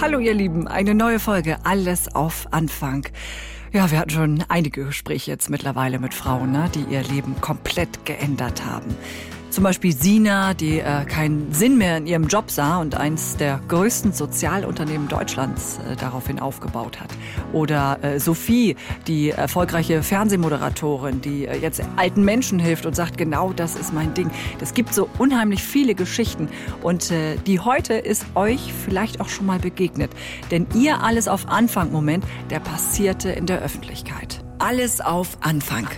Hallo ihr Lieben, eine neue Folge Alles auf Anfang. Ja, wir hatten schon einige Gespräche jetzt mittlerweile mit Frauen, ne, die ihr Leben komplett geändert haben. Zum Beispiel Sina, die äh, keinen Sinn mehr in ihrem Job sah und eins der größten Sozialunternehmen Deutschlands äh, daraufhin aufgebaut hat. Oder äh, Sophie, die erfolgreiche Fernsehmoderatorin, die äh, jetzt alten Menschen hilft und sagt, genau das ist mein Ding. Es gibt so unheimlich viele Geschichten und äh, die heute ist euch vielleicht auch schon mal begegnet. Denn ihr alles auf Anfang Moment, der passierte in der Öffentlichkeit. Alles auf Anfang.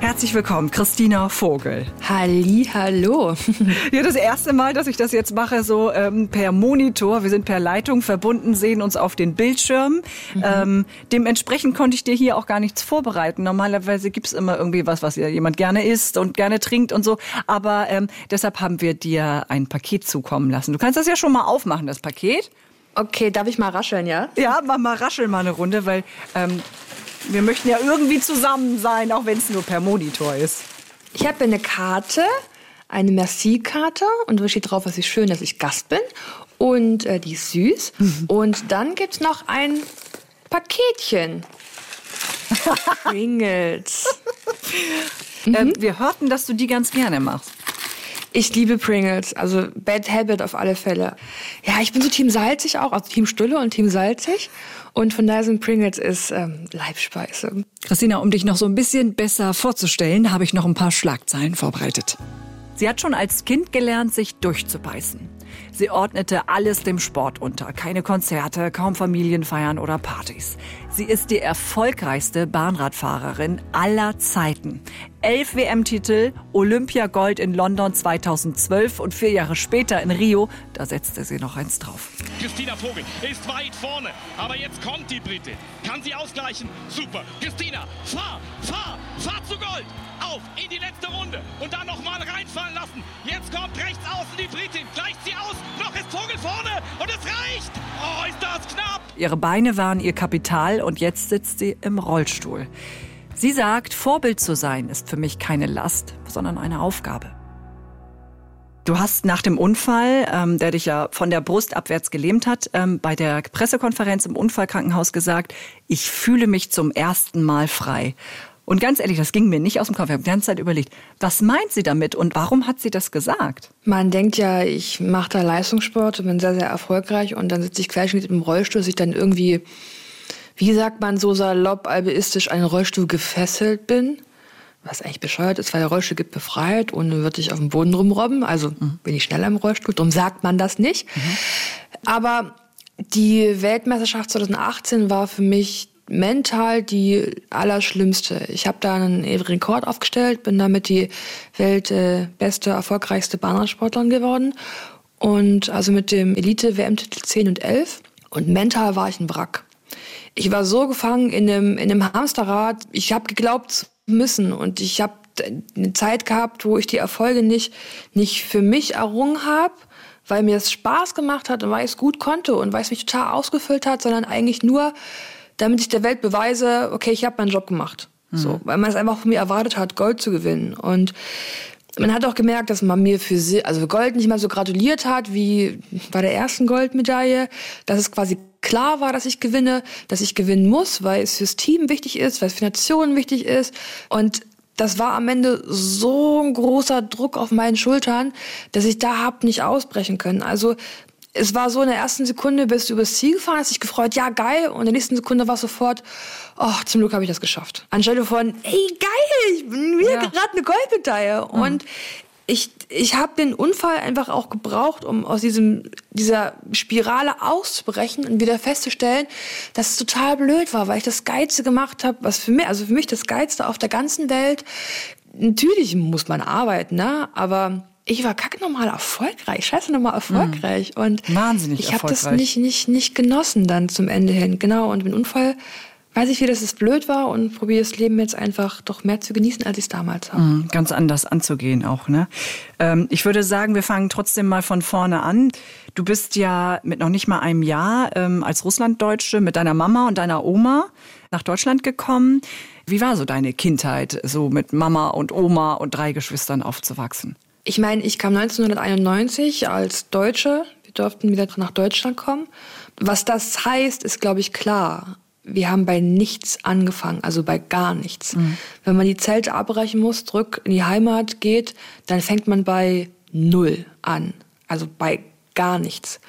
Herzlich willkommen, Christina Vogel. Halli, hallo. Ja, das erste Mal, dass ich das jetzt mache, so ähm, per Monitor. Wir sind per Leitung verbunden, sehen uns auf den Bildschirmen. Mhm. Ähm, dementsprechend konnte ich dir hier auch gar nichts vorbereiten. Normalerweise gibt's immer irgendwie was, was jemand gerne isst und gerne trinkt und so. Aber ähm, deshalb haben wir dir ein Paket zukommen lassen. Du kannst das ja schon mal aufmachen, das Paket. Okay, darf ich mal rascheln, ja? Ja, mach mal rascheln mal eine Runde, weil ähm, wir möchten ja irgendwie zusammen sein, auch wenn es nur per Monitor ist. Ich habe eine Karte, eine Merci-Karte und da steht drauf, was ich schön, dass ich Gast bin. Und äh, die ist süß. und dann gibt es noch ein Paketchen. Pringles. mhm. äh, wir hörten, dass du die ganz gerne machst. Ich liebe Pringles, also Bad Habit auf alle Fälle. Ja, ich bin so Team salzig auch, also Team Stulle und Team salzig. Und von daher sind Pringles ist ähm, Leibspeise. Christina, um dich noch so ein bisschen besser vorzustellen, habe ich noch ein paar Schlagzeilen vorbereitet. Sie hat schon als Kind gelernt, sich durchzubeißen. Sie ordnete alles dem Sport unter. Keine Konzerte, kaum Familienfeiern oder Partys. Sie ist die erfolgreichste Bahnradfahrerin aller Zeiten. Elf WM-Titel, Olympiagold in London 2012 und vier Jahre später in Rio, da setzte sie noch eins drauf. Christina Vogel ist weit vorne, aber jetzt kommt die Brite. Kann sie ausgleichen? Super. Christina, fahr, fahr, fahr zu Gold. Auf in die letzte Runde und dann nochmal reinfallen lassen. Jetzt kommt rechts außen die Britin, gleicht ist das knapp. Ihre Beine waren ihr Kapital und jetzt sitzt sie im Rollstuhl. Sie sagt, Vorbild zu sein ist für mich keine Last, sondern eine Aufgabe. Du hast nach dem Unfall, ähm, der dich ja von der Brust abwärts gelähmt hat, ähm, bei der Pressekonferenz im Unfallkrankenhaus gesagt, ich fühle mich zum ersten Mal frei. Und ganz ehrlich, das ging mir nicht aus dem Kopf. Ich habe die ganze Zeit überlegt, was meint sie damit und warum hat sie das gesagt? Man denkt ja, ich mache da Leistungssport und bin sehr, sehr erfolgreich und dann sitze ich querschnitt im Rollstuhl, dass ich dann irgendwie, wie sagt man so salopp, albeistisch, an den Rollstuhl gefesselt bin. Was eigentlich bescheuert ist, weil der Rollstuhl gibt befreit und dann würde ich auf dem Boden rumrobben. Also mhm. bin ich schneller im Rollstuhl, darum sagt man das nicht. Mhm. Aber die Weltmeisterschaft 2018 war für mich mental die allerschlimmste. Ich habe da einen Rekord aufgestellt, bin damit die weltbeste, äh, erfolgreichste Bahnradsportlerin geworden. Und also mit dem Elite-WM-Titel 10 und 11. Und mental war ich ein Wrack. Ich war so gefangen in dem, in dem Hamsterrad. Ich habe geglaubt zu müssen. Und ich habe eine Zeit gehabt, wo ich die Erfolge nicht, nicht für mich errungen habe, weil mir es Spaß gemacht hat und weil ich es gut konnte und weil es mich total ausgefüllt hat, sondern eigentlich nur, damit ich der Welt beweise, okay, ich habe meinen Job gemacht. Mhm. So, weil man es einfach von mir erwartet hat, Gold zu gewinnen. Und man hat auch gemerkt, dass man mir für, also für Gold nicht mal so gratuliert hat wie bei der ersten Goldmedaille, dass es quasi klar war, dass ich gewinne, dass ich gewinnen muss, weil es fürs Team wichtig ist, weil es für Nationen wichtig ist. Und das war am Ende so ein großer Druck auf meinen Schultern, dass ich da hab nicht ausbrechen können. Also es war so in der ersten Sekunde bist du übers Ziel gefahren, hast dich gefreut, ja geil. Und in der nächsten Sekunde war es sofort, oh, zum Glück habe ich das geschafft. Anstelle von, ey geil, ich bin wieder ja. gerade eine Goldmedaille. Mhm. Und ich, ich habe den Unfall einfach auch gebraucht, um aus diesem, dieser Spirale auszubrechen und wieder festzustellen, dass es total blöd war, weil ich das Geilste gemacht habe, was für mich, also für mich das Geilste auf der ganzen Welt. Natürlich muss man arbeiten, ne? aber ich war kacknormal erfolgreich, scheiße nochmal erfolgreich. Mhm. Und Wahnsinnig ich habe das nicht, nicht, nicht genossen dann zum Ende hin. Genau, und im Unfall weiß ich wieder, dass es blöd war und probiere das Leben jetzt einfach doch mehr zu genießen, als ich es damals habe. Mhm, ganz anders anzugehen auch, ne? Ähm, ich würde sagen, wir fangen trotzdem mal von vorne an. Du bist ja mit noch nicht mal einem Jahr ähm, als Russlanddeutsche mit deiner Mama und deiner Oma nach Deutschland gekommen. Wie war so deine Kindheit, so mit Mama und Oma und drei Geschwistern aufzuwachsen? Ich meine, ich kam 1991 als Deutsche, durften wieder nach Deutschland kommen. Was das heißt, ist, glaube ich, klar. Wir haben bei nichts angefangen, also bei gar nichts. Mhm. Wenn man die Zelte abbrechen muss, zurück in die Heimat geht, dann fängt man bei Null an. Also bei gar nichts.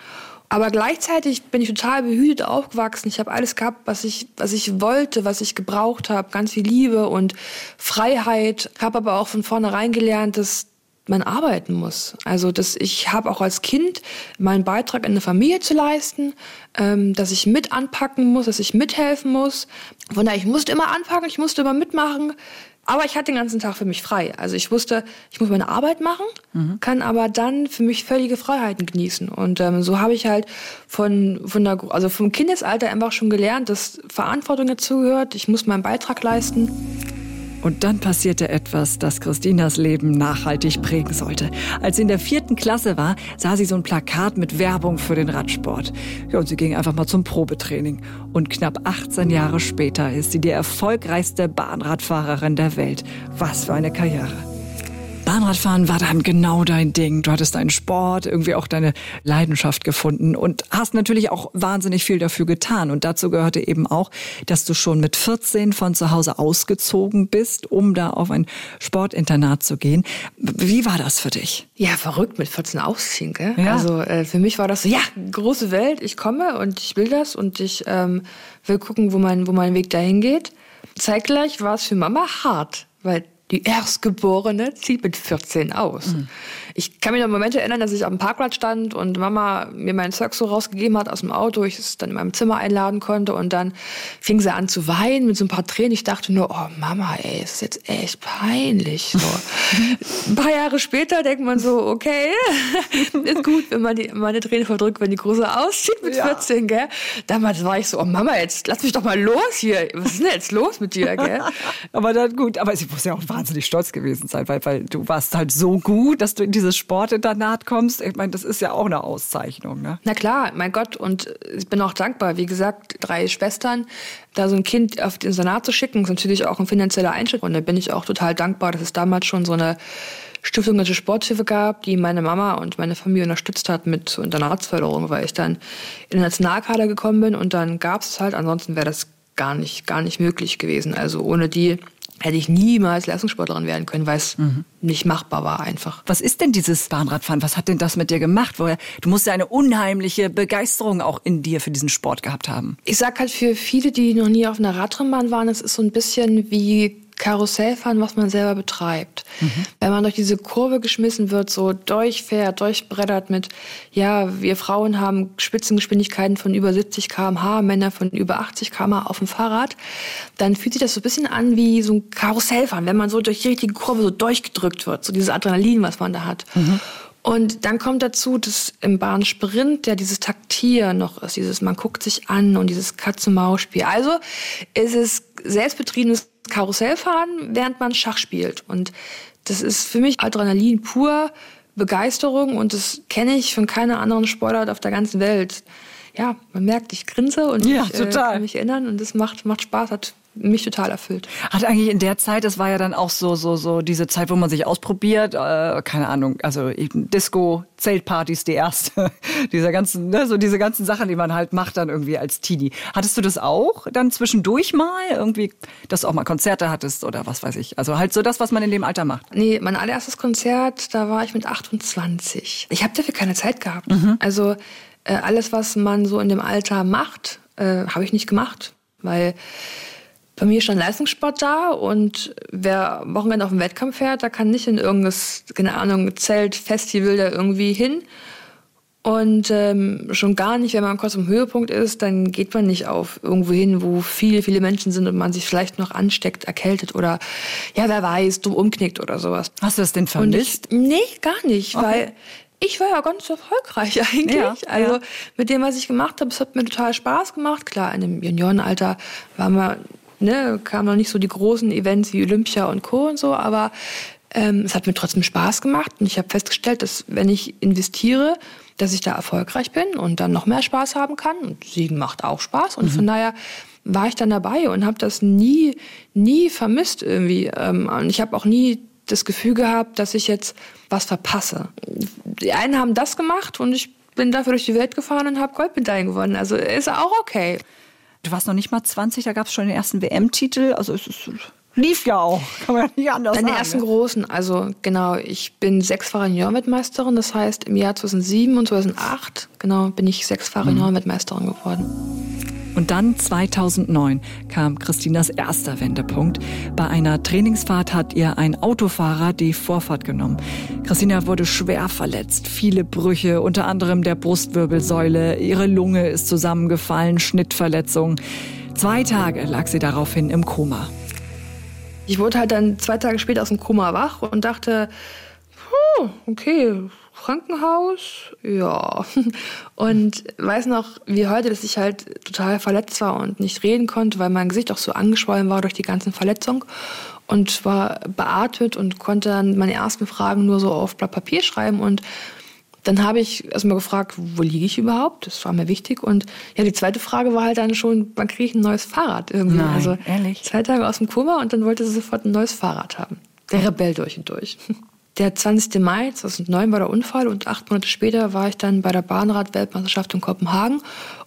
Aber gleichzeitig bin ich total behütet aufgewachsen. Ich habe alles gehabt, was ich, was ich wollte, was ich gebraucht habe. Ganz viel Liebe und Freiheit. Habe aber auch von vornherein gelernt, dass man arbeiten muss. Also dass ich habe auch als Kind meinen Beitrag in der Familie zu leisten, ähm, dass ich mit anpacken muss, dass ich mithelfen muss. Von daher, ich musste immer anpacken, ich musste immer mitmachen. Aber ich hatte den ganzen Tag für mich frei. Also ich wusste, ich muss meine Arbeit machen, mhm. kann aber dann für mich völlige Freiheiten genießen. Und ähm, so habe ich halt von, von der, also vom Kindesalter einfach schon gelernt, dass Verantwortung dazugehört. Ich muss meinen Beitrag leisten. Und dann passierte etwas, das Christinas Leben nachhaltig prägen sollte. Als sie in der vierten Klasse war, sah sie so ein Plakat mit Werbung für den Radsport. Ja, und sie ging einfach mal zum Probetraining. Und knapp 18 Jahre später ist sie die erfolgreichste Bahnradfahrerin der Welt. Was für eine Karriere. Bahnradfahren war dann genau dein Ding. Du hattest deinen Sport, irgendwie auch deine Leidenschaft gefunden und hast natürlich auch wahnsinnig viel dafür getan. Und dazu gehörte eben auch, dass du schon mit 14 von zu Hause ausgezogen bist, um da auf ein Sportinternat zu gehen. Wie war das für dich? Ja, verrückt mit 14 ausziehen. Gell? Ja. Also äh, für mich war das so, ja, große Welt, ich komme und ich will das und ich ähm, will gucken, wo mein, wo mein Weg dahin geht. Zeitgleich war es für Mama hart, weil die Erstgeborene zieht mit 14 aus. Mhm. Ich kann mich noch Momente erinnern, dass ich am Parkplatz stand und Mama mir meinen Zeug so rausgegeben hat aus dem Auto, ich es dann in meinem Zimmer einladen konnte und dann fing sie an zu weinen mit so ein paar Tränen. Ich dachte nur, oh Mama, ey, ist jetzt echt peinlich. So. ein paar Jahre später denkt man so, okay, ist gut, wenn man die, meine Tränen verdrückt, wenn die Große auszieht mit ja. 14, gell? Damals war ich so, oh Mama, jetzt lass mich doch mal los hier. Was ist denn jetzt los mit dir, gell? aber dann gut, aber sie muss ja auch wahnsinnig stolz gewesen sein, weil, weil du warst halt so gut, dass du in dieses Sportinternat kommst. Ich meine, das ist ja auch eine Auszeichnung. Ne? Na klar, mein Gott, und ich bin auch dankbar. Wie gesagt, drei Schwestern, da so ein Kind auf den Internat zu schicken, ist natürlich auch ein finanzieller Einschnitt. Und da bin ich auch total dankbar, dass es damals schon so eine Stiftung Deutsche Sporthilfe gab, die meine Mama und meine Familie unterstützt hat mit Internatsförderung, weil ich dann in den Nationalkader gekommen bin und dann gab es halt, ansonsten wäre das gar nicht, gar nicht möglich gewesen. Also ohne die hätte ich niemals Leistungssportlerin werden können, weil es mhm. nicht machbar war einfach. Was ist denn dieses Bahnradfahren? Was hat denn das mit dir gemacht? Woher, du musst ja eine unheimliche Begeisterung auch in dir für diesen Sport gehabt haben. Ich sag halt für viele, die noch nie auf einer Radrennbahn waren, es ist so ein bisschen wie Karussellfahren, was man selber betreibt. Mhm. Wenn man durch diese Kurve geschmissen wird, so durchfährt, durchbrettert mit, ja, wir Frauen haben Spitzengeschwindigkeiten von über 70 km/h, Männer von über 80 km/h auf dem Fahrrad, dann fühlt sich das so ein bisschen an wie so ein Karussellfahren, wenn man so durch die richtige Kurve so durchgedrückt wird, so dieses Adrenalin, was man da hat. Mhm. Und dann kommt dazu, dass im Bahnsprint ja dieses Taktieren noch ist, dieses man guckt sich an und dieses Katz-und-Maus-Spiel. Also ist es selbstbetriebenes Karussell fahren, während man Schach spielt. Und das ist für mich Adrenalin pur, Begeisterung und das kenne ich von keiner anderen Sportart auf der ganzen Welt. Ja, man merkt, ich grinse und ja, ich äh, kann mich erinnern und das macht, macht Spaß, hat mich total erfüllt. Hat eigentlich in der Zeit, das war ja dann auch so so so diese Zeit, wo man sich ausprobiert, äh, keine Ahnung, also eben Disco, Zeltpartys, die erste, dieser ganzen, ne, so diese ganzen Sachen, die man halt macht dann irgendwie als Teenie. Hattest du das auch dann zwischendurch mal irgendwie, dass du auch mal Konzerte hattest oder was weiß ich? Also halt so das, was man in dem Alter macht. Nee, mein allererstes Konzert, da war ich mit 28. Ich habe dafür keine Zeit gehabt. Mhm. Also äh, alles, was man so in dem Alter macht, äh, habe ich nicht gemacht, weil bei mir stand Leistungssport da und wer Wochenende auf dem Wettkampf fährt, da kann nicht in irgendein, keine Ahnung, Zelt, Festival da irgendwie hin. Und ähm, schon gar nicht, wenn man kurz am Höhepunkt ist, dann geht man nicht auf irgendwo hin, wo viele, viele Menschen sind und man sich vielleicht noch ansteckt, erkältet oder ja, wer weiß, dumm umknickt oder sowas. Hast du das denn vermisst? Ich, nee, gar nicht, okay. weil ich war ja ganz erfolgreich eigentlich. Ja, also ja. mit dem, was ich gemacht habe, es hat mir total Spaß gemacht. Klar, in dem Juniorenalter war man ne, kamen noch nicht so die großen Events wie Olympia und Co. und so, aber ähm, es hat mir trotzdem Spaß gemacht und ich habe festgestellt, dass wenn ich investiere, dass ich da erfolgreich bin und dann noch mehr Spaß haben kann. Und Siegen macht auch Spaß und mhm. von daher war ich dann dabei und habe das nie, nie vermisst irgendwie. Ähm, und ich habe auch nie das Gefühl gehabt, dass ich jetzt was verpasse. Die einen haben das gemacht und ich bin dafür durch die Welt gefahren und habe Goldmedaillen gewonnen. Also ist auch okay. Du warst noch nicht mal 20, da gab es schon den ersten WM-Titel. Also es ist, lief ja auch, kann man ja nicht anders Deine sagen. ersten großen, also genau, ich bin sechsfache Junior-Weltmeisterin. Das heißt, im Jahr 2007 und 2008, genau, bin ich sechsfache mhm. Junior-Weltmeisterin geworden. Und dann 2009 kam Christinas erster Wendepunkt. Bei einer Trainingsfahrt hat ihr ein Autofahrer die Vorfahrt genommen. Christina wurde schwer verletzt, viele Brüche, unter anderem der Brustwirbelsäule. Ihre Lunge ist zusammengefallen, Schnittverletzung. Zwei Tage lag sie daraufhin im Koma. Ich wurde halt dann zwei Tage später aus dem Koma wach und dachte, okay, Krankenhaus, ja. Und weiß noch, wie heute, dass ich halt total verletzt war und nicht reden konnte, weil mein Gesicht auch so angeschwollen war durch die ganzen Verletzungen. Und war beatmet und konnte dann meine ersten Fragen nur so auf Blatt Papier schreiben. Und dann habe ich erstmal gefragt, wo liege ich überhaupt? Das war mir wichtig. Und ja, die zweite Frage war halt dann schon, wann kriege ich ein neues Fahrrad irgendwie? Nein, also ehrlich? zwei Tage aus dem Koma und dann wollte sie sofort ein neues Fahrrad haben. Der Rebell durch und durch. Der 20. Mai 2009 war der Unfall und acht Monate später war ich dann bei der Bahnrad-Weltmeisterschaft in Kopenhagen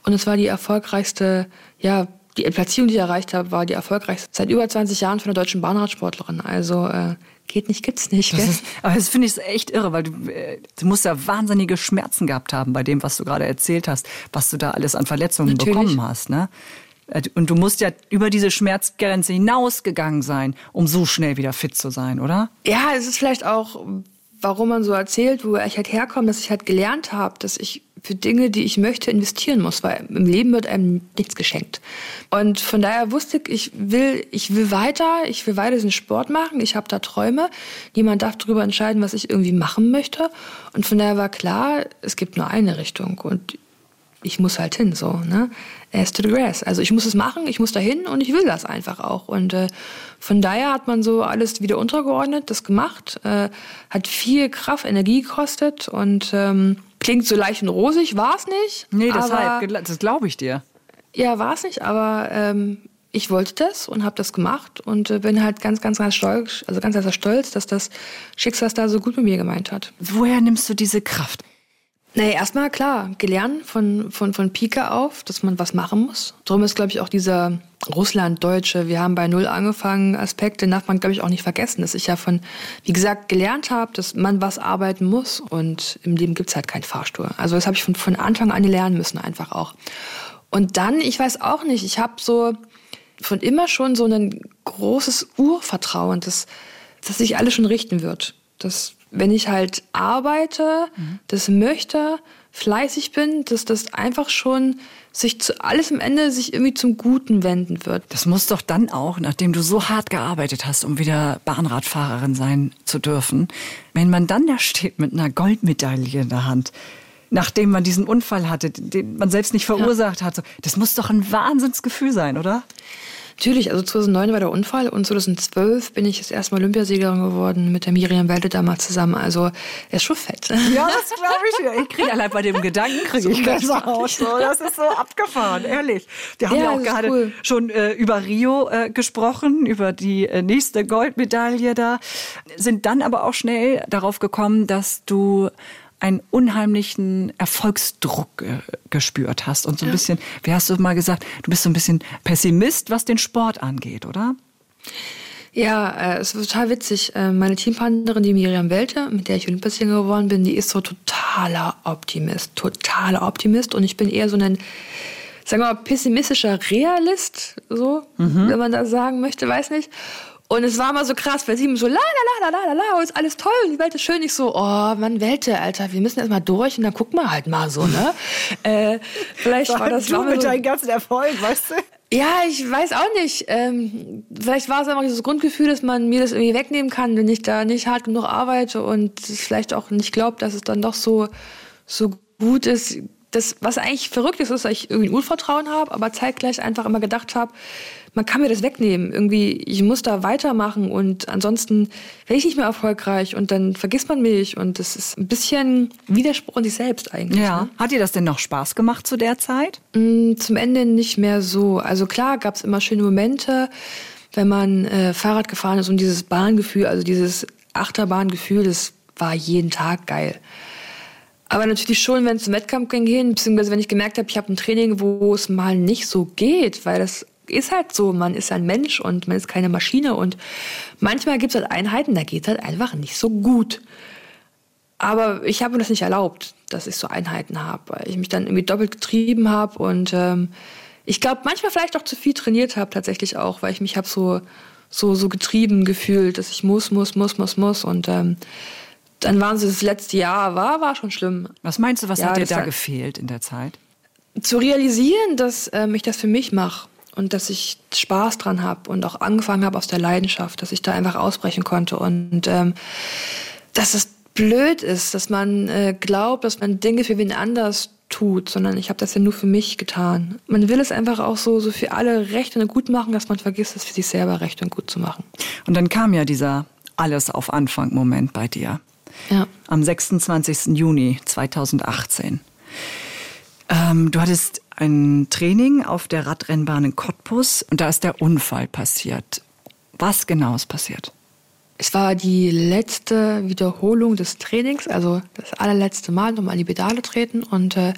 und es war die erfolgreichste, ja, die Platzierung, die ich erreicht habe, war die erfolgreichste seit über 20 Jahren von der deutschen Bahnradsportlerin. Also äh, geht nicht, gibt's nicht. Das ist, aber das finde ich echt irre, weil du, äh, du musst ja wahnsinnige Schmerzen gehabt haben bei dem, was du gerade erzählt hast, was du da alles an Verletzungen Natürlich. bekommen hast. Ne? Äh, und du musst ja über diese Schmerzgrenze hinausgegangen sein, um so schnell wieder fit zu sein, oder? Ja, es ist vielleicht auch, warum man so erzählt, wo ich halt herkomme, dass ich halt gelernt habe, dass ich für Dinge, die ich möchte, investieren muss, weil im Leben wird einem nichts geschenkt. Und von daher wusste ich, ich will, ich will weiter, ich will weiter diesen Sport machen, ich habe da Träume. Niemand darf darüber entscheiden, was ich irgendwie machen möchte. Und von daher war klar, es gibt nur eine Richtung und ich muss halt hin, so, ne? As to the grass. Also ich muss es machen, ich muss da hin und ich will das einfach auch. Und äh, von daher hat man so alles wieder untergeordnet, das gemacht, äh, hat viel Kraft, Energie gekostet und ähm, klingt so leicht und rosig, war es nicht. Nee, deshalb, das glaube ich dir. Ja, war es nicht, aber ähm, ich wollte das und habe das gemacht und äh, bin halt ganz, ganz, ganz stolz, also ganz, ganz stolz, dass das Schicksal da so gut mit mir gemeint hat. Woher nimmst du diese Kraft? Nee, erstmal klar, gelernt von, von, von Pike auf, dass man was machen muss. Darum ist, glaube ich, auch dieser Russland-Deutsche, wir haben bei Null angefangen, Aspekt, den darf man, glaube ich, auch nicht vergessen, dass ich ja von, wie gesagt, gelernt habe, dass man was arbeiten muss und im Leben gibt's halt keinen Fahrstuhl. Also das habe ich von, von Anfang an lernen müssen, einfach auch. Und dann, ich weiß auch nicht, ich habe so von immer schon so ein großes Urvertrauen, dass, dass sich alles schon richten wird. Das wenn ich halt arbeite, mhm. das möchte, fleißig bin, dass das einfach schon sich zu alles am Ende sich irgendwie zum Guten wenden wird. Das muss doch dann auch, nachdem du so hart gearbeitet hast, um wieder Bahnradfahrerin sein zu dürfen, wenn man dann da steht mit einer Goldmedaille in der Hand, nachdem man diesen Unfall hatte, den man selbst nicht verursacht ja. hat, das muss doch ein Wahnsinnsgefühl sein, oder? Natürlich, also 2009 war der Unfall und 2012 bin ich das erste Mal Olympiasiegerin geworden mit der Miriam Welde damals zusammen. Also er ist schon fett. Ja, das glaube ich. Ja. Ich kriege allein bei dem Gedanken kriege ich das auch so. Das ist so abgefahren, ehrlich. Wir haben ja, ja auch gerade cool. schon äh, über Rio äh, gesprochen, über die äh, nächste Goldmedaille da. Sind dann aber auch schnell darauf gekommen, dass du einen unheimlichen Erfolgsdruck äh, gespürt hast und so ein bisschen, wie hast du mal gesagt, du bist so ein bisschen Pessimist, was den Sport angeht, oder? Ja, äh, es ist total witzig. Äh, meine Teampartnerin, die Miriam Welte, mit der ich Olympiasieger geworden bin, die ist so totaler Optimist, totaler Optimist und ich bin eher so ein sagen wir mal, pessimistischer Realist, so, mhm. wenn man das sagen möchte, weiß nicht. Und es war immer so krass, weil sie so, la, la, la, la, la, la, ist alles toll, die Welt ist schön. Ich so, oh, Mann, Welte, Alter, wir müssen erst mal durch und dann gucken wir halt mal so, ne? äh, vielleicht war das du mit so, deinem ganzen Erfolg, weißt du? Ja, ich weiß auch nicht. Ähm, vielleicht war es einfach dieses Grundgefühl, dass man mir das irgendwie wegnehmen kann, wenn ich da nicht hart genug arbeite und vielleicht auch nicht glaubt, dass es dann doch so, so gut ist. Das, was eigentlich verrückt ist, ist, dass ich irgendwie ein Urvertrauen habe, aber zeitgleich einfach immer gedacht habe, man kann mir das wegnehmen. Irgendwie, ich muss da weitermachen und ansonsten werde ich nicht mehr erfolgreich und dann vergisst man mich und das ist ein bisschen Widerspruch in sich selbst eigentlich. Ja. Ne? Hat dir das denn noch Spaß gemacht zu der Zeit? Mm, zum Ende nicht mehr so. Also klar gab es immer schöne Momente, wenn man äh, Fahrrad gefahren ist und dieses Bahngefühl, also dieses Achterbahngefühl, das war jeden Tag geil. Aber natürlich schon, wenn es zum Wettkampf ging, beziehungsweise wenn ich gemerkt habe, ich habe ein Training, wo es mal nicht so geht, weil das ist halt so, man ist ein Mensch und man ist keine Maschine und manchmal gibt es halt Einheiten, da geht es halt einfach nicht so gut. Aber ich habe mir das nicht erlaubt, dass ich so Einheiten habe, weil ich mich dann irgendwie doppelt getrieben habe und ähm, ich glaube, manchmal vielleicht auch zu viel trainiert habe, tatsächlich auch, weil ich mich habe so, so, so getrieben gefühlt, dass ich muss, muss, muss, muss, muss und ähm, dann waren sie das letzte Jahr, war, war schon schlimm. Was meinst du, was ja, hat dir da gefehlt in der Zeit? Zu realisieren, dass ähm, ich das für mich mache und dass ich Spaß dran habe und auch angefangen habe aus der Leidenschaft, dass ich da einfach ausbrechen konnte und ähm, dass es blöd ist, dass man äh, glaubt, dass man Dinge für wen anders tut, sondern ich habe das ja nur für mich getan. Man will es einfach auch so, so für alle recht und gut machen, dass man vergisst, es für sich selber recht und gut zu machen. Und dann kam ja dieser alles auf Anfang Moment bei dir. Ja. Am 26. Juni 2018. Ähm, du hattest ein Training auf der Radrennbahn in Cottbus und da ist der Unfall passiert. Was genau ist passiert? Es war die letzte Wiederholung des Trainings, also das allerletzte Mal nochmal an die Pedale treten. Und äh,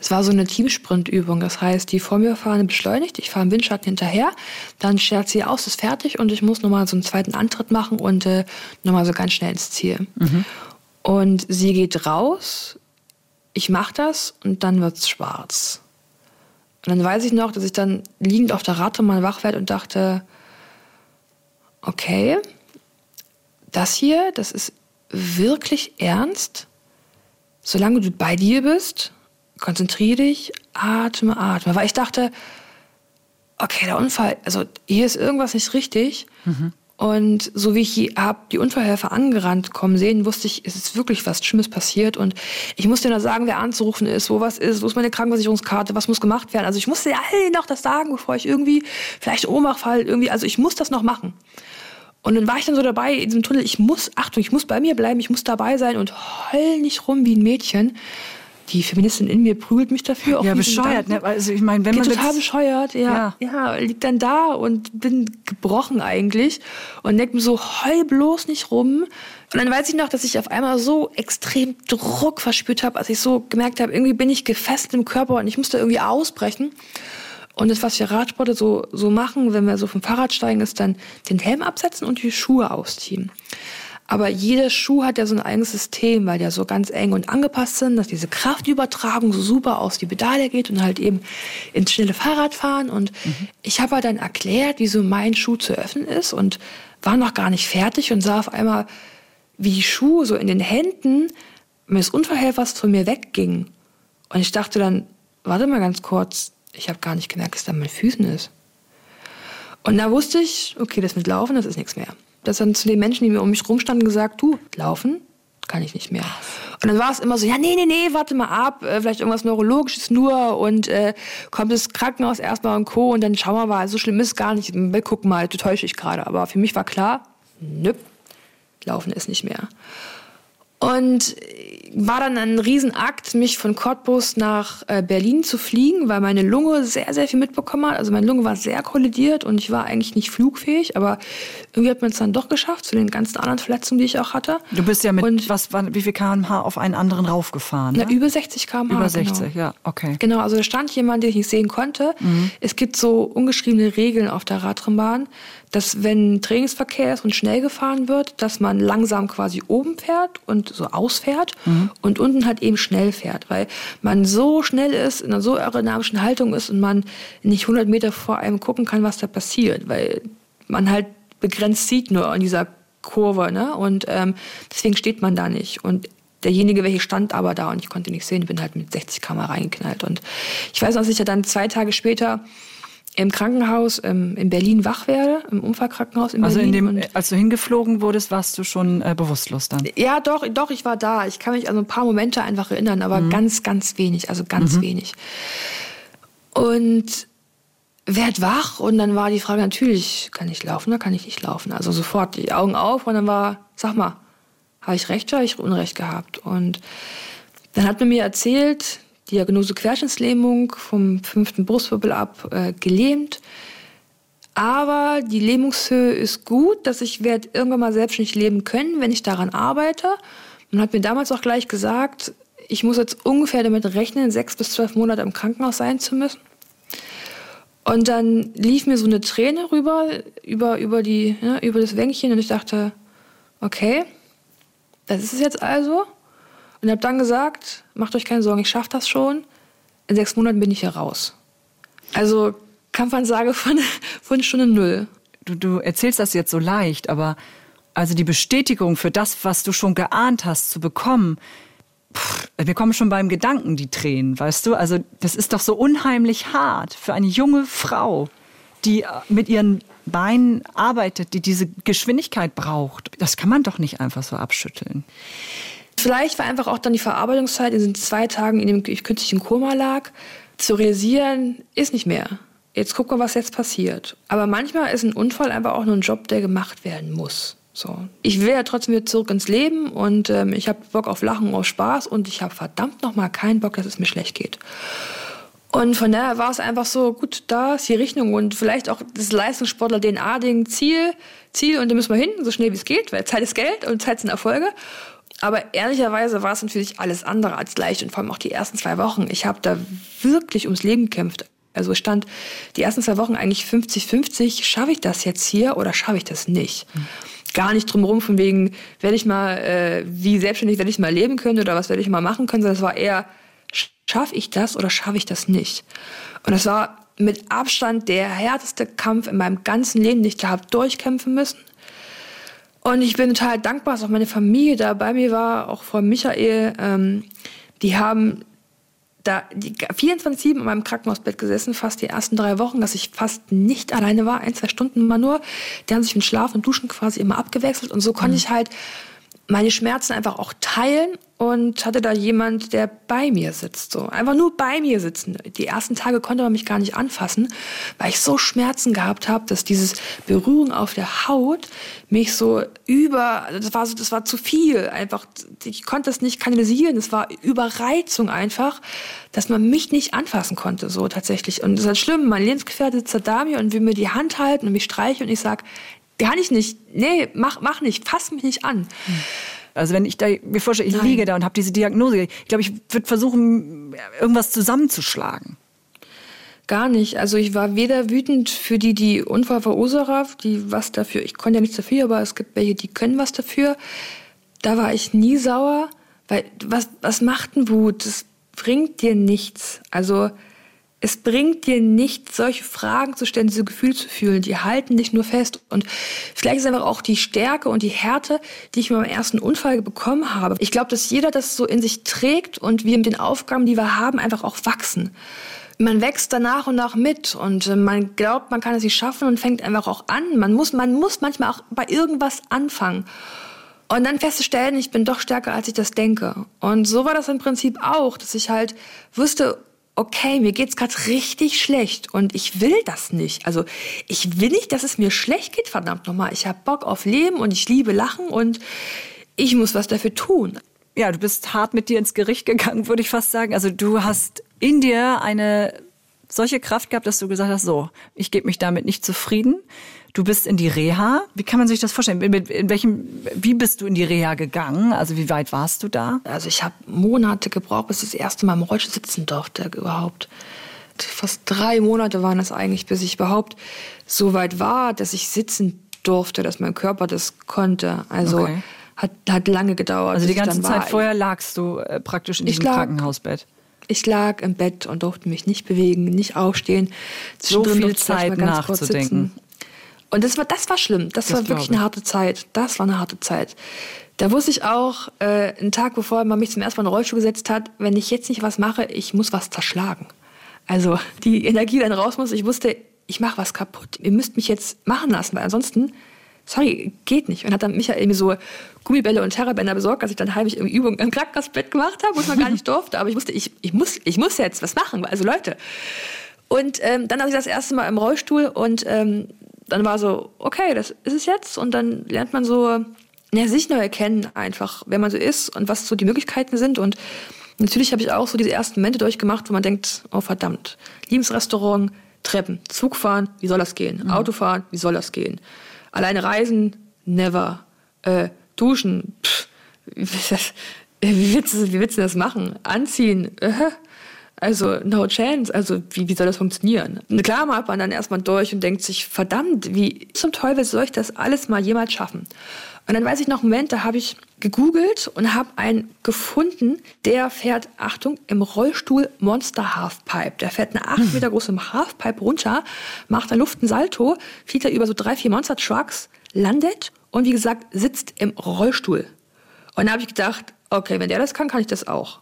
es war so eine Teamsprintübung. Das heißt, die vor mir fahrende beschleunigt, ich fahre im Windschatten hinterher, dann schert sie aus, ist fertig und ich muss nochmal so einen zweiten Antritt machen und äh, nochmal so ganz schnell ins Ziel. Mhm. Und sie geht raus, ich mache das und dann wird's schwarz. Und dann weiß ich noch, dass ich dann liegend auf der Rate mal wach werde und dachte, okay, das hier, das ist wirklich ernst. Solange du bei dir bist, konzentriere dich, atme, atme. Weil ich dachte, okay, der Unfall, also hier ist irgendwas nicht richtig. Mhm. Und so wie ich habe die Unfallhelfer angerannt kommen sehen, wusste ich, es ist wirklich was Schlimmes passiert. Und ich musste nur sagen, wer anzurufen ist, wo was ist, wo ist meine Krankenversicherungskarte, was muss gemacht werden. Also ich musste allen noch das sagen, bevor ich irgendwie vielleicht Ohnmacht fall, irgendwie. Also ich muss das noch machen. Und dann war ich dann so dabei in diesem Tunnel, ich muss, Achtung, ich muss bei mir bleiben, ich muss dabei sein und heul nicht rum wie ein Mädchen. Die Feministin in mir prügelt mich dafür. ja, bescheuert, ne? Also ich meine, wenn man total bescheuert, ja, ja, ja, liegt dann da und bin gebrochen eigentlich und denke mir so, heul bloß nicht rum. Und dann weiß ich noch, dass ich auf einmal so extrem Druck verspürt habe, als ich so gemerkt habe, irgendwie bin ich gefesselt im Körper und ich musste irgendwie ausbrechen. Und das, was wir Radsportler so, so machen, wenn wir so vom Fahrrad steigen, ist dann den Helm absetzen und die Schuhe ausziehen. Aber jeder Schuh hat ja so ein eigenes System, weil der so ganz eng und angepasst sind, dass diese Kraftübertragung so super aus die Pedale geht und halt eben ins schnelle Fahrrad fahren. Und mhm. ich habe halt dann erklärt, wie so mein Schuh zu öffnen ist und war noch gar nicht fertig und sah auf einmal, wie die Schuhe so in den Händen meines Unfallhelfers von mir weggingen. Und ich dachte dann, warte mal ganz kurz, ich habe gar nicht gemerkt, dass da mit Füßen ist. Und da wusste ich, okay, das mit Laufen, das ist nichts mehr. Das dann zu den Menschen, die mir um mich rumstanden, gesagt, du, laufen kann ich nicht mehr. Und dann war es immer so, ja, nee, nee, nee, warte mal ab, äh, vielleicht irgendwas Neurologisches nur und äh, kommt das Krankenhaus erstmal und Co. Und dann schauen wir mal, so schlimm ist es gar nicht. Guck mal, du täusche ich gerade. Aber für mich war klar, nö, laufen ist nicht mehr. Und war dann ein Riesenakt, mich von Cottbus nach äh, Berlin zu fliegen, weil meine Lunge sehr, sehr viel mitbekommen hat. Also meine Lunge war sehr kollidiert und ich war eigentlich nicht flugfähig, aber irgendwie hat man es dann doch geschafft, zu den ganzen anderen Verletzungen, die ich auch hatte. Du bist ja mit und, was, wie viel kmh auf einen anderen raufgefahren? Ne? über 60 kmh. Über 60, genau. ja, okay. Genau, also da stand jemand, den ich nicht sehen konnte. Mhm. Es gibt so ungeschriebene Regeln auf der Radrennbahn dass wenn Trainingsverkehr ist und schnell gefahren wird, dass man langsam quasi oben fährt und so ausfährt mhm. und unten halt eben schnell fährt, weil man so schnell ist, in einer so aerodynamischen Haltung ist und man nicht 100 Meter vor einem gucken kann, was da passiert, weil man halt begrenzt sieht nur in dieser Kurve, ne? Und ähm, deswegen steht man da nicht. Und derjenige, welche stand aber da und ich konnte nicht sehen, bin halt mit 60 km reingeknallt. Und ich weiß noch, dass ich ja dann zwei Tage später im Krankenhaus ähm, in Berlin wach werde, im Unfallkrankenhaus in also Berlin. Also als du hingeflogen wurdest, warst du schon äh, bewusstlos dann? Ja, doch, doch, ich war da. Ich kann mich an ein paar Momente einfach erinnern, aber mhm. ganz, ganz wenig, also ganz mhm. wenig. Und werd wach und dann war die Frage natürlich, kann ich laufen oder kann ich nicht laufen? Also sofort die Augen auf und dann war, sag mal, habe ich recht oder habe ich Unrecht gehabt? Und dann hat man mir erzählt, Diagnose Querschnittslähmung vom fünften Brustwirbel ab äh, gelähmt. Aber die Lähmungshöhe ist gut, dass ich werde irgendwann mal selbstständig leben können, wenn ich daran arbeite. Man hat mir damals auch gleich gesagt, ich muss jetzt ungefähr damit rechnen, sechs bis zwölf Monate im Krankenhaus sein zu müssen. Und dann lief mir so eine Träne rüber, über, über, die, ne, über das Wänkchen und ich dachte, okay, das ist es jetzt also. Und habe dann gesagt, macht euch keine Sorgen, ich schaffe das schon. In sechs Monaten bin ich hier raus. Also Kampfansage von, von Stunde Null. Du, du erzählst das jetzt so leicht, aber also die Bestätigung für das, was du schon geahnt hast, zu bekommen, pff, mir kommen schon beim Gedanken die Tränen, weißt du? Also das ist doch so unheimlich hart für eine junge Frau, die äh, mit ihren Beinen arbeitet, die diese Geschwindigkeit braucht. Das kann man doch nicht einfach so abschütteln. Vielleicht war einfach auch dann die Verarbeitungszeit in diesen zwei Tagen, in dem ich künstlichen Koma lag, zu realisieren, ist nicht mehr. Jetzt gucken wir, was jetzt passiert. Aber manchmal ist ein Unfall einfach auch nur ein Job, der gemacht werden muss. So. Ich will ja trotzdem wieder zurück ins Leben und ähm, ich habe Bock auf Lachen auf Spaß und ich habe verdammt nochmal keinen Bock, dass es mir schlecht geht. Und von daher war es einfach so, gut, da ist die Richtung und vielleicht auch das Leistungssportler-DNA-Ding, Ziel, Ziel und da müssen wir hin, so schnell wie es geht, weil Zeit ist Geld und Zeit sind Erfolge. Aber ehrlicherweise war es natürlich alles andere als leicht und vor allem auch die ersten zwei Wochen. Ich habe da wirklich ums Leben gekämpft. Also stand die ersten zwei Wochen eigentlich 50-50, schaffe ich das jetzt hier oder schaffe ich das nicht? Mhm gar nicht drumherum von wegen, werde ich mal, äh, wie selbstständig werde ich mal leben können oder was werde ich mal machen können, sondern es war eher, schaffe ich das oder schaffe ich das nicht? Und es war mit Abstand der härteste Kampf in meinem ganzen Leben, den ich da habe durchkämpfen müssen. Und ich bin total dankbar, dass auch meine Familie da bei mir war, auch Frau Michael. Ähm, die haben da 24-7 in meinem Krankenhausbett gesessen, fast die ersten drei Wochen, dass ich fast nicht alleine war, ein, zwei Stunden immer nur. Die haben sich mit Schlaf und Duschen quasi immer abgewechselt und so konnte mhm. ich halt meine Schmerzen einfach auch teilen und hatte da jemand, der bei mir sitzt, so einfach nur bei mir sitzen. Die ersten Tage konnte man mich gar nicht anfassen, weil ich so Schmerzen gehabt habe, dass dieses Berührung auf der Haut mich so über, das war so, das war zu viel, einfach. Ich konnte das nicht kanalisieren. Das war Überreizung einfach, dass man mich nicht anfassen konnte, so tatsächlich. Und das ist halt schlimm. Mein Lebensgefährte sitzt da mir und will mir die Hand halten und mich streichen und ich sag, kann ich nicht. Nee, mach, mach nicht. Fass mich nicht an. Also wenn ich da mir vorstelle, ich Nein. liege da und habe diese Diagnose, ich glaube, ich würde versuchen, irgendwas zusammenzuschlagen. Gar nicht. Also ich war weder wütend für die, die Unfallverursacher, die was dafür, ich konnte ja nichts dafür, aber es gibt welche, die können was dafür. Da war ich nie sauer, weil was, was macht ein Wut? Das bringt dir nichts. Also es bringt dir nicht, solche Fragen zu stellen, diese Gefühle zu fühlen. Die halten dich nur fest. Und vielleicht ist einfach auch die Stärke und die Härte, die ich mit meinem ersten Unfall bekommen habe. Ich glaube, dass jeder das so in sich trägt und wir mit den Aufgaben, die wir haben, einfach auch wachsen. Man wächst da nach und nach mit und äh, man glaubt, man kann es sich schaffen und fängt einfach auch an. Man muss, man muss manchmal auch bei irgendwas anfangen. Und dann festzustellen, ich bin doch stärker, als ich das denke. Und so war das im Prinzip auch, dass ich halt wusste, okay, mir geht's gerade richtig schlecht und ich will das nicht. Also ich will nicht, dass es mir schlecht geht, verdammt nochmal. Ich habe Bock auf Leben und ich liebe Lachen und ich muss was dafür tun. Ja, du bist hart mit dir ins Gericht gegangen, würde ich fast sagen. Also du hast in dir eine solche Kraft gehabt, dass du gesagt hast, so, ich gebe mich damit nicht zufrieden. Du bist in die Reha. Wie kann man sich das vorstellen? In, in welchem, wie bist du in die Reha gegangen? Also wie weit warst du da? Also ich habe Monate gebraucht, bis ich das erste Mal im Rollstuhl sitzen durfte überhaupt. Fast drei Monate waren es eigentlich, bis ich überhaupt so weit war, dass ich sitzen durfte, dass mein Körper das konnte. Also okay. hat, hat lange gedauert. Also die ganze Zeit vorher lagst du äh, praktisch in diesem lag, Krankenhausbett. Ich lag im Bett und durfte mich nicht bewegen, nicht aufstehen. So viel Zeit nachzudenken. Und das war, das war schlimm. Das, das war wirklich eine harte Zeit. Das war eine harte Zeit. Da wusste ich auch, äh, einen Tag bevor man mich zum ersten Mal in den Rollstuhl gesetzt hat, wenn ich jetzt nicht was mache, ich muss was zerschlagen. Also die Energie dann raus muss. Ich wusste, ich mache was kaputt. Ihr müsst mich jetzt machen lassen, weil ansonsten, sorry, geht nicht. Und hat dann Michael mir so Gummibälle und Terrabänder besorgt, dass ich dann heimlich irgendwie Übungen im Krankenhausbett gemacht habe, was man gar nicht durfte. Aber ich wusste, ich, ich, muss, ich muss jetzt was machen. Also Leute. Und ähm, dann hatte ich das erste Mal im Rollstuhl und ähm, dann war so, okay, das ist es jetzt. Und dann lernt man so, ja, sich neu erkennen einfach, wer man so ist und was so die Möglichkeiten sind. Und natürlich habe ich auch so diese ersten Momente durchgemacht, wo man denkt, oh verdammt, Liebensrestaurant, Treppen, Zug fahren, wie soll das gehen? Mhm. Autofahren, wie soll das gehen? Alleine reisen, never. Äh, duschen, pff, wie willst du, wie willst du das machen? Anziehen? Äh, also, no chance. Also, wie, wie soll das funktionieren? Klar macht man dann erstmal durch und denkt sich, verdammt, wie zum Teufel soll ich das alles mal jemals schaffen? Und dann weiß ich noch einen Moment, da habe ich gegoogelt und habe einen gefunden, der fährt, Achtung, im Rollstuhl Monster Halfpipe. Der fährt eine 8 Meter große Halfpipe runter, macht Luft einen Salto, fliegt da über so drei, vier Monster Trucks, landet und wie gesagt, sitzt im Rollstuhl. Und da habe ich gedacht, okay, wenn der das kann, kann ich das auch.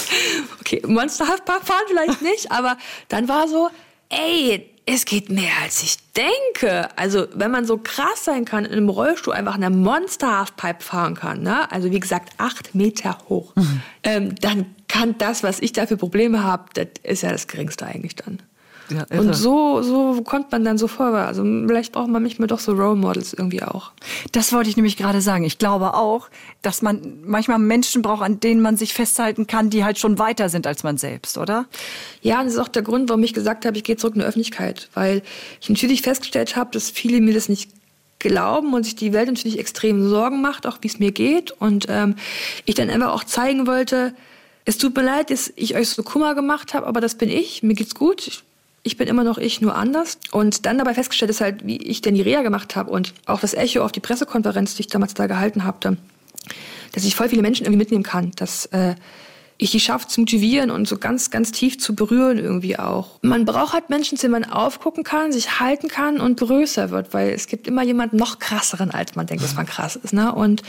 okay, Monster Halfpipe fahren vielleicht nicht, aber dann war so, ey, es geht mehr als ich denke. Also, wenn man so krass sein kann, in einem Rollstuhl einfach eine Monster Halfpipe fahren kann, ne? also wie gesagt, acht Meter hoch, mhm. ähm, dann kann das, was ich da für Probleme habe, das ist ja das Geringste eigentlich dann. Ja, und so, so kommt man dann so vor. Also vielleicht braucht man manchmal doch so Role Models irgendwie auch. Das wollte ich nämlich gerade sagen. Ich glaube auch, dass man manchmal Menschen braucht, an denen man sich festhalten kann, die halt schon weiter sind als man selbst, oder? Ja, und das ist auch der Grund, warum ich gesagt habe, ich gehe zurück in die Öffentlichkeit. Weil ich natürlich festgestellt habe, dass viele mir das nicht glauben und sich die Welt natürlich extrem Sorgen macht, auch wie es mir geht. Und ähm, ich dann einfach auch zeigen wollte, es tut mir leid, dass ich euch so Kummer gemacht habe, aber das bin ich. Mir geht's gut. Ich ich bin immer noch ich, nur anders. Und dann dabei festgestellt ist halt, wie ich denn die Reha gemacht habe und auch das Echo auf die Pressekonferenz, die ich damals da gehalten habe, dass ich voll viele Menschen irgendwie mitnehmen kann, dass äh, ich die schaffe zu motivieren und so ganz, ganz tief zu berühren irgendwie auch. Man braucht halt Menschen, zu denen man aufgucken kann, sich halten kann und größer wird, weil es gibt immer jemanden noch krasseren, als man denkt, dass man krass ist. Ne? Und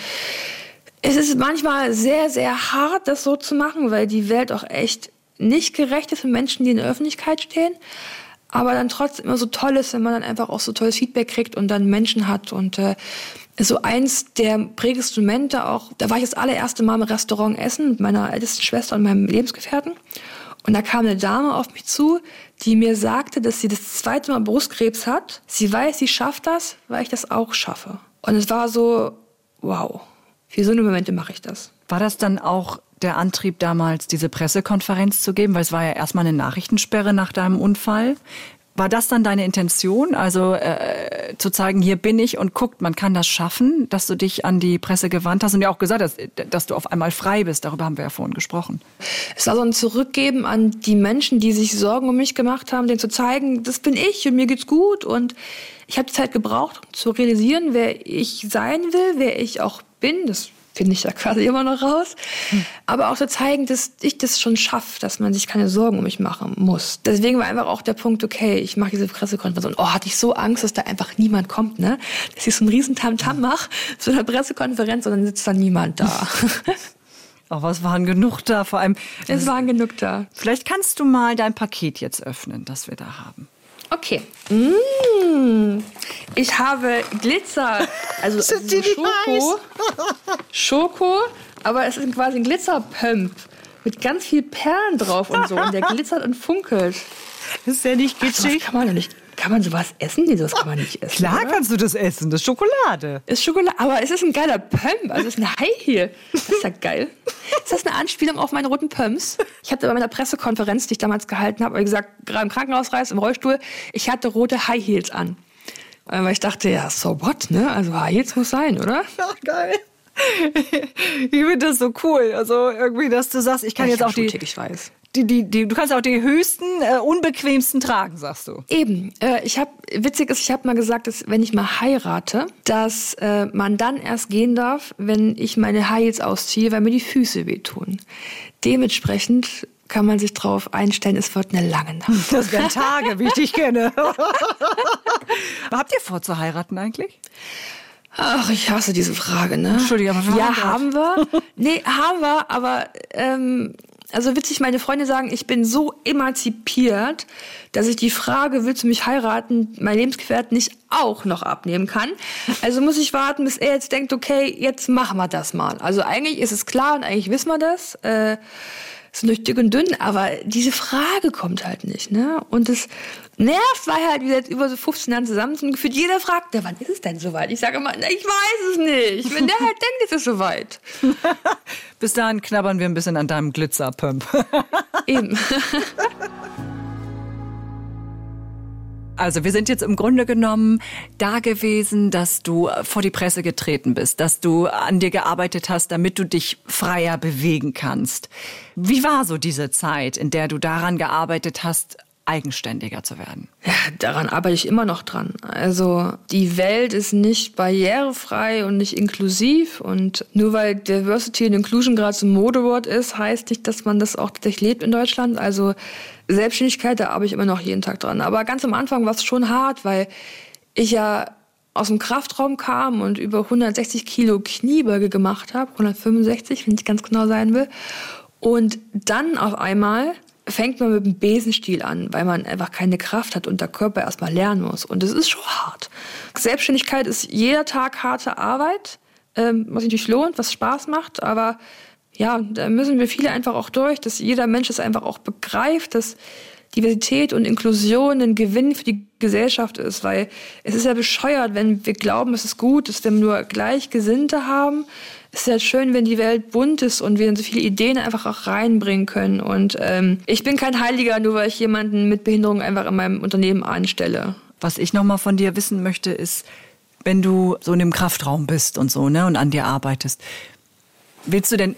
es ist manchmal sehr, sehr hart, das so zu machen, weil die Welt auch echt nicht gerecht ist für Menschen, die in der Öffentlichkeit stehen, aber dann trotzdem immer so toll ist, wenn man dann einfach auch so tolles Feedback kriegt und dann Menschen hat und äh, so eins der prägendsten Momente auch, da war ich das allererste Mal im Restaurant essen mit meiner ältesten Schwester und meinem Lebensgefährten und da kam eine Dame auf mich zu, die mir sagte, dass sie das zweite Mal Brustkrebs hat. Sie weiß, sie schafft das, weil ich das auch schaffe. Und es war so, wow, für so eine Momente mache ich das. War das dann auch der Antrieb damals, diese Pressekonferenz zu geben? Weil es war ja erstmal eine Nachrichtensperre nach deinem Unfall. War das dann deine Intention, also äh, zu zeigen, hier bin ich und guckt, man kann das schaffen, dass du dich an die Presse gewandt hast und ja auch gesagt hast, dass du auf einmal frei bist. Darüber haben wir ja vorhin gesprochen. Es war so ein Zurückgeben an die Menschen, die sich Sorgen um mich gemacht haben, denen zu zeigen, das bin ich und mir geht's gut und ich habe die Zeit gebraucht, um zu realisieren, wer ich sein will, wer ich auch bin. Das finde ich da quasi immer noch raus. Hm. Aber auch zu zeigen, dass ich das schon schaffe, dass man sich keine Sorgen um mich machen muss. Deswegen war einfach auch der Punkt, okay, ich mache diese Pressekonferenz und oh, hatte ich so Angst, dass da einfach niemand kommt, ne? Dass ich so einen riesen Tamtam mache zu einer Pressekonferenz und dann sitzt da niemand da. Aber es waren genug da, vor allem. Es waren genug da. Vielleicht kannst du mal dein Paket jetzt öffnen, das wir da haben. Okay. Mmh. Ich habe Glitzer, also Sind die Schoko. Schoko, aber es ist quasi ein Glitzerpump mit ganz viel Perlen drauf und so. Und der glitzert und funkelt. Das ist ja nicht kitschig. Ach, kann man ja nicht kann man sowas essen? Nee, das kann man nicht essen. Klar oder? kannst du das essen. Das ist Schokolade. Ist Schokolade, aber es ist ein geiler Pump. Also es ist ein High Heel. Das ist ja geil. Ist das eine Anspielung auf meine roten Pumps? Ich hatte bei meiner Pressekonferenz, die ich damals gehalten habe, wie gesagt, gerade im Krankenhaus reist, im Rollstuhl, ich hatte rote High Heels an. Weil ich dachte, ja, so what, ne? Also High Heels muss sein, oder? Ach, geil. Ich finde das so cool. Also irgendwie, dass du sagst, ich kann ja, ich jetzt auch die. Ich weiß die, die, die, du kannst auch die höchsten, äh, unbequemsten tragen, sagst du. Eben. Äh, ich habe, witzig ist, ich habe mal gesagt, dass wenn ich mal heirate, dass äh, man dann erst gehen darf, wenn ich meine Heils ausziehe, weil mir die Füße wehtun. Dementsprechend kann man sich darauf einstellen, es wird eine lange Nacht. Das werden Tage, wie ich dich kenne. Habt ihr vor zu heiraten eigentlich? Ach, ich hasse diese Frage, ne? Entschuldigung, aber Ja, haben wir. Nee, haben wir, aber ähm, also witzig, meine Freunde sagen, ich bin so emanzipiert, dass ich die Frage, willst du mich heiraten, mein Lebensgefährten nicht auch noch abnehmen kann. Also muss ich warten, bis er jetzt denkt, okay, jetzt machen wir das mal. Also eigentlich ist es klar und eigentlich wissen wir das. Äh, sind durch dick und dünn, aber diese Frage kommt halt nicht, ne? Und das nervt, weil halt wir jetzt über so 15 Jahren zusammen sind. Gefühlt jeder fragt, ja, wann ist es denn soweit? Ich sage immer, ich weiß es nicht. Wenn der halt denkt, ist es soweit. Bis dahin knabbern wir ein bisschen an deinem Glitzerpump. Eben. Also wir sind jetzt im Grunde genommen da gewesen, dass du vor die Presse getreten bist, dass du an dir gearbeitet hast, damit du dich freier bewegen kannst. Wie war so diese Zeit, in der du daran gearbeitet hast, eigenständiger zu werden? Ja, daran arbeite ich immer noch dran. Also die Welt ist nicht barrierefrei und nicht inklusiv und nur weil Diversity and Inclusion gerade so ein Modewort ist, heißt nicht, dass man das auch tatsächlich lebt in Deutschland. Also Selbstständigkeit, da arbeite ich immer noch jeden Tag dran. Aber ganz am Anfang war es schon hart, weil ich ja aus dem Kraftraum kam und über 160 Kilo Kniebeuge gemacht habe, 165, wenn ich ganz genau sein will. Und dann auf einmal fängt man mit dem Besenstiel an, weil man einfach keine Kraft hat und der Körper erstmal lernen muss. Und das ist schon hart. Selbstständigkeit ist jeder Tag harte Arbeit, ähm, was sich natürlich lohnt, was Spaß macht, aber ja, da müssen wir viele einfach auch durch, dass jeder Mensch es einfach auch begreift, dass Diversität und Inklusion ein Gewinn für die Gesellschaft ist, weil es ist ja bescheuert, wenn wir glauben, es ist gut, dass wir nur Gleichgesinnte haben. Es ist ja schön, wenn die Welt bunt ist und wir so viele Ideen einfach auch reinbringen können. Und ähm, ich bin kein Heiliger, nur weil ich jemanden mit Behinderung einfach in meinem Unternehmen anstelle. Was ich noch mal von dir wissen möchte, ist, wenn du so in dem Kraftraum bist und so, ne, und an dir arbeitest, willst du denn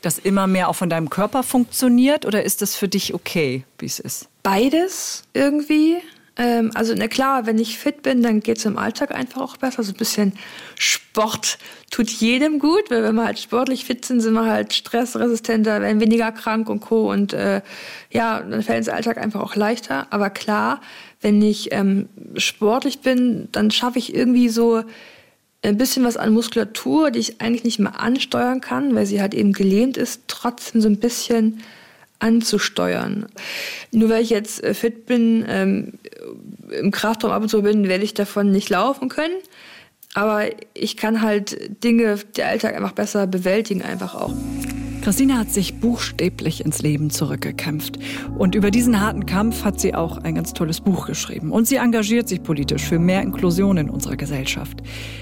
das immer mehr auch von deinem Körper funktioniert oder ist das für dich okay, wie es ist? Beides irgendwie. Ähm, also na klar, wenn ich fit bin, dann geht es im Alltag einfach auch besser. So ein bisschen Sport tut jedem gut, weil wenn wir halt sportlich fit sind, sind wir halt stressresistenter, werden weniger krank und co. Und äh, ja, dann fällt ins Alltag einfach auch leichter. Aber klar, wenn ich ähm, sportlich bin, dann schaffe ich irgendwie so ein bisschen was an Muskulatur, die ich eigentlich nicht mehr ansteuern kann, weil sie halt eben gelähmt ist, trotzdem so ein bisschen anzusteuern. Nur weil ich jetzt äh, fit bin, ähm, im Kraftraum ab und zu bin, werde ich davon nicht laufen können. Aber ich kann halt Dinge, der Alltag einfach besser bewältigen, einfach auch. Christina hat sich buchstäblich ins Leben zurückgekämpft. Und über diesen harten Kampf hat sie auch ein ganz tolles Buch geschrieben. Und sie engagiert sich politisch für mehr Inklusion in unserer Gesellschaft.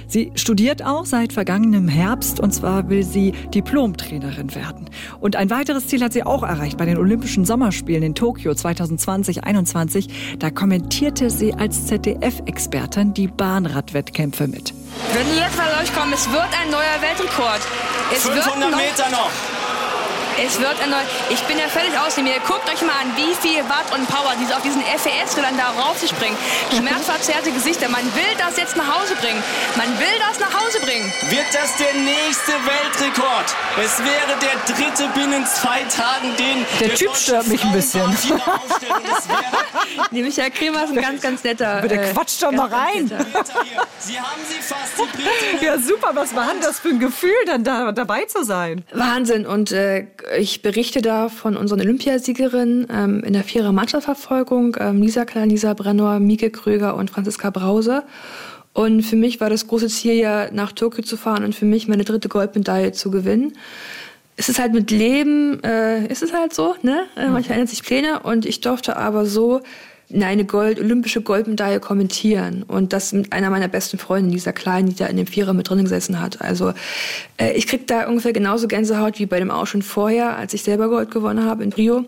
Sie studiert auch seit vergangenem Herbst und zwar will sie Diplomtrainerin werden. Und ein weiteres Ziel hat sie auch erreicht bei den Olympischen Sommerspielen in Tokio 2020-21. Da kommentierte sie als ZDF-Expertin die Bahnradwettkämpfe mit. Wenn die jetzt mal durchkommen, es wird ein neuer Weltrekord. Es 500 Meter noch. Es wird erneut. Ich bin ja völlig außer mir. Guckt euch mal an, wie viel Watt und Power diese auf diesen FES-Rädern da raufzuspringen. Schmerzverzerrte Gesichter. Man will das jetzt nach Hause bringen. Man will das nach Hause bringen. Wird das der nächste Weltrekord? Es wäre der dritte binnen zwei Tagen, den der, der Typ stört mich ein bisschen. Die Michael Kremer ist ein ganz, ganz netter. Bitte äh, quatscht doch mal rein. Sie haben sie fast, die Ja, super. Was war denn das für ein Gefühl, dann da dabei zu sein? Wahnsinn. Und äh, ich berichte da von unseren Olympiasiegerinnen ähm, in der Vierer Mannschaftsverfolgung, ähm, Lisa Klein, Lisa Brennor, Mieke Kröger und Franziska Brause. Und für mich war das große Ziel ja, nach Tokio zu fahren und für mich meine dritte Goldmedaille zu gewinnen. Es ist halt mit Leben, äh, ist es halt so, ne? Äh, manchmal ändern sich Pläne und ich durfte aber so eine Gold, olympische Goldmedaille kommentieren. Und das mit einer meiner besten Freundinnen, dieser Kleinen, die da in dem Vierer mit drin gesessen hat. Also äh, ich krieg da ungefähr genauso Gänsehaut wie bei dem auch schon vorher, als ich selber Gold gewonnen habe in Rio.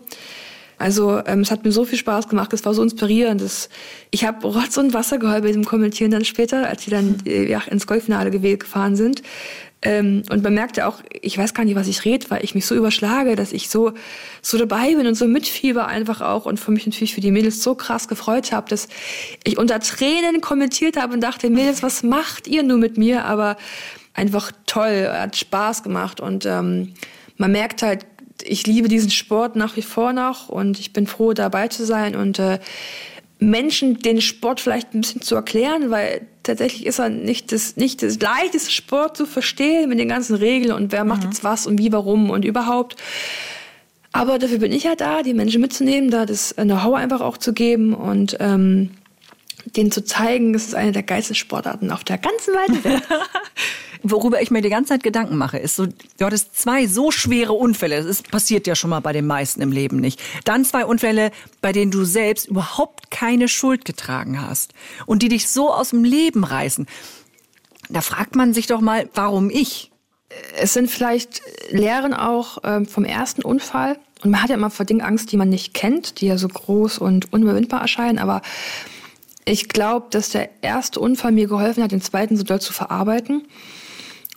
Also ähm, es hat mir so viel Spaß gemacht, es war so inspirierend. Das, ich habe Rotz und Wasser geheult bei dem Kommentieren dann später, als wir dann äh, ja, ins Golffinale gefahren sind. Ähm, und man merkte auch, ich weiß gar nicht, was ich rede, weil ich mich so überschlage, dass ich so, so dabei bin und so mitfieber einfach auch und für mich natürlich für die Mädels so krass gefreut habe, dass ich unter Tränen kommentiert habe und dachte, Mädels, was macht ihr nur mit mir? Aber einfach toll, hat Spaß gemacht und ähm, man merkt halt, ich liebe diesen Sport nach wie vor noch und ich bin froh, dabei zu sein und äh, Menschen den Sport vielleicht ein bisschen zu erklären, weil tatsächlich ist er nicht das, nicht das leichteste Sport zu verstehen mit den ganzen Regeln und wer macht mhm. jetzt was und wie, warum und überhaupt. Aber dafür bin ich halt da, die Menschen mitzunehmen, da das Know-how einfach auch zu geben und ähm, denen zu zeigen, das ist eine der geilsten Sportarten auf der ganzen weiten Welt. Worüber ich mir die ganze Zeit Gedanken mache, ist so, du hattest zwei so schwere Unfälle. Das ist, passiert ja schon mal bei den meisten im Leben nicht. Dann zwei Unfälle, bei denen du selbst überhaupt keine Schuld getragen hast und die dich so aus dem Leben reißen. Da fragt man sich doch mal, warum ich? Es sind vielleicht Lehren auch ähm, vom ersten Unfall. Und man hat ja immer vor Dingen Angst, die man nicht kennt, die ja so groß und unüberwindbar erscheinen. Aber Ich glaube, dass der erste Unfall mir geholfen hat, den zweiten so doll zu verarbeiten,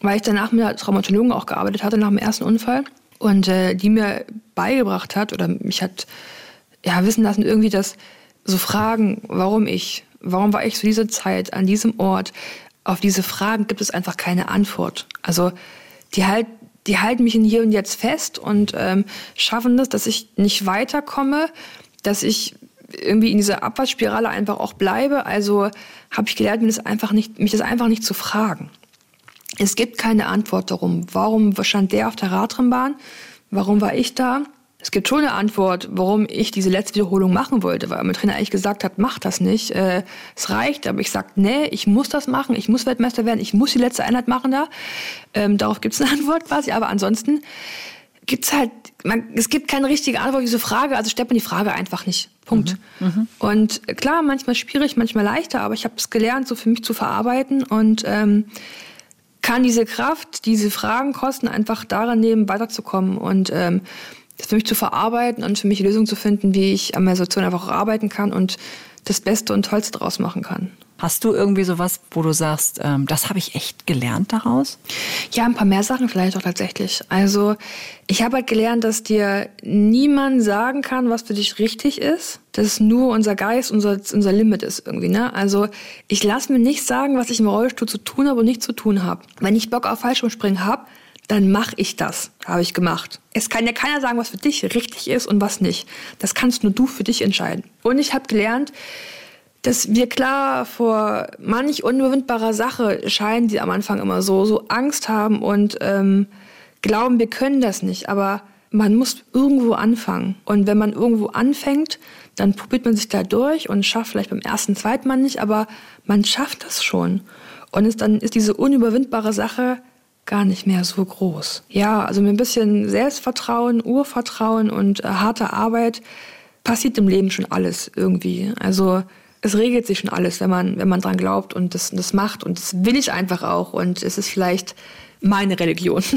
weil ich danach mit einer Traumatologen auch gearbeitet hatte nach dem ersten Unfall und äh, die mir beigebracht hat oder mich hat ja wissen lassen irgendwie, dass so Fragen, warum ich, warum war ich zu dieser Zeit an diesem Ort, auf diese Fragen gibt es einfach keine Antwort. Also die halt die halten mich in hier und jetzt fest und ähm, schaffen das, dass ich nicht weiterkomme, dass ich irgendwie in dieser Abwärtsspirale einfach auch bleibe. Also habe ich gelernt, mich das einfach nicht, mich das einfach nicht zu fragen. Es gibt keine Antwort darum, warum stand der auf der Radrennbahn, warum war ich da. Es gibt schon eine Antwort, warum ich diese letzte Wiederholung machen wollte, weil mein Trainer eigentlich gesagt hat, mach das nicht, äh, es reicht. Aber ich sage, nee, ich muss das machen, ich muss Weltmeister werden, ich muss die letzte Einheit machen da. Ähm, darauf gibt es eine Antwort quasi, aber ansonsten gibt's halt, man, es gibt keine richtige Antwort auf diese Frage, also stellt man die Frage einfach nicht. Punkt. Mhm, mh. Und klar, manchmal schwierig, manchmal leichter, aber ich habe es gelernt, so für mich zu verarbeiten und ähm, kann diese Kraft, diese Fragen kosten, einfach daran nehmen, weiterzukommen und ähm, das für mich zu verarbeiten und für mich Lösungen zu finden, wie ich an meiner Situation einfach auch arbeiten kann und das Beste und Tollste daraus machen kann. Hast du irgendwie sowas, wo du sagst, ähm, das habe ich echt gelernt daraus? Ja, ein paar mehr Sachen vielleicht auch tatsächlich. Also ich habe halt gelernt, dass dir niemand sagen kann, was für dich richtig ist. Dass nur unser Geist, unser, unser Limit ist irgendwie. Ne? Also ich lasse mir nicht sagen, was ich im Rollstuhl zu tun habe und nicht zu tun habe. Wenn ich Bock auf Fallschirmspringen habe, dann mache ich das, habe ich gemacht. Es kann ja keiner sagen, was für dich richtig ist und was nicht. Das kannst nur du für dich entscheiden. Und ich habe gelernt, dass wir klar vor manch unüberwindbarer Sache scheinen, die am Anfang immer so, so Angst haben und ähm, glauben, wir können das nicht. Aber man muss irgendwo anfangen. Und wenn man irgendwo anfängt, dann probiert man sich da durch und schafft vielleicht beim ersten, zweiten Mal nicht, aber man schafft das schon. Und ist, dann ist diese unüberwindbare Sache gar nicht mehr so groß. Ja, also mit ein bisschen Selbstvertrauen, Urvertrauen und äh, harter Arbeit passiert im Leben schon alles irgendwie. Also es regelt sich schon alles, wenn man, wenn man dran glaubt und das, das macht. Und das will ich einfach auch. Und es ist vielleicht meine Religion.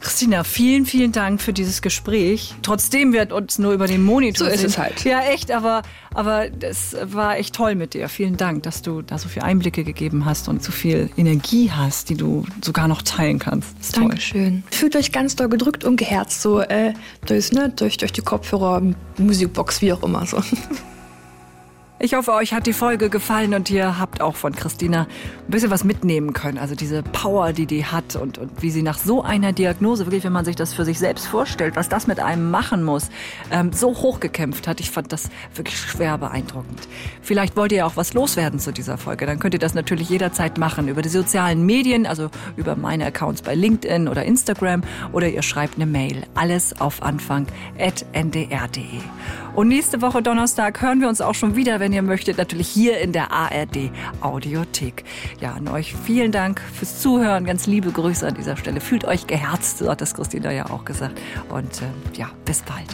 Christina, vielen, vielen Dank für dieses Gespräch. Trotzdem wird uns nur über den Monitor So ist es halt. Ja, echt, aber, aber das war echt toll mit dir. Vielen Dank, dass du da so viele Einblicke gegeben hast und so viel Energie hast, die du sogar noch teilen kannst. Dankeschön. Toll. Fühlt euch ganz doll gedrückt und geherzt, so äh, durch, ne, durch, durch die Kopfhörer, Musikbox, wie auch immer so. Ich hoffe, euch hat die Folge gefallen und ihr habt auch von Christina ein bisschen was mitnehmen können. Also diese Power, die die hat und, und wie sie nach so einer Diagnose, wirklich, wenn man sich das für sich selbst vorstellt, was das mit einem machen muss, ähm, so hochgekämpft hat. Ich fand das wirklich schwer beeindruckend. Vielleicht wollt ihr auch was loswerden zu dieser Folge. Dann könnt ihr das natürlich jederzeit machen über die sozialen Medien, also über meine Accounts bei LinkedIn oder Instagram oder ihr schreibt eine Mail. Alles auf Anfang at ndr.de. Und nächste Woche Donnerstag hören wir uns auch schon wieder, wenn ihr möchtet, natürlich hier in der ARD Audiothek. Ja, an euch vielen Dank fürs Zuhören. Ganz liebe Grüße an dieser Stelle. Fühlt euch geherzt, so hat das Christina ja auch gesagt. Und äh, ja, bis bald.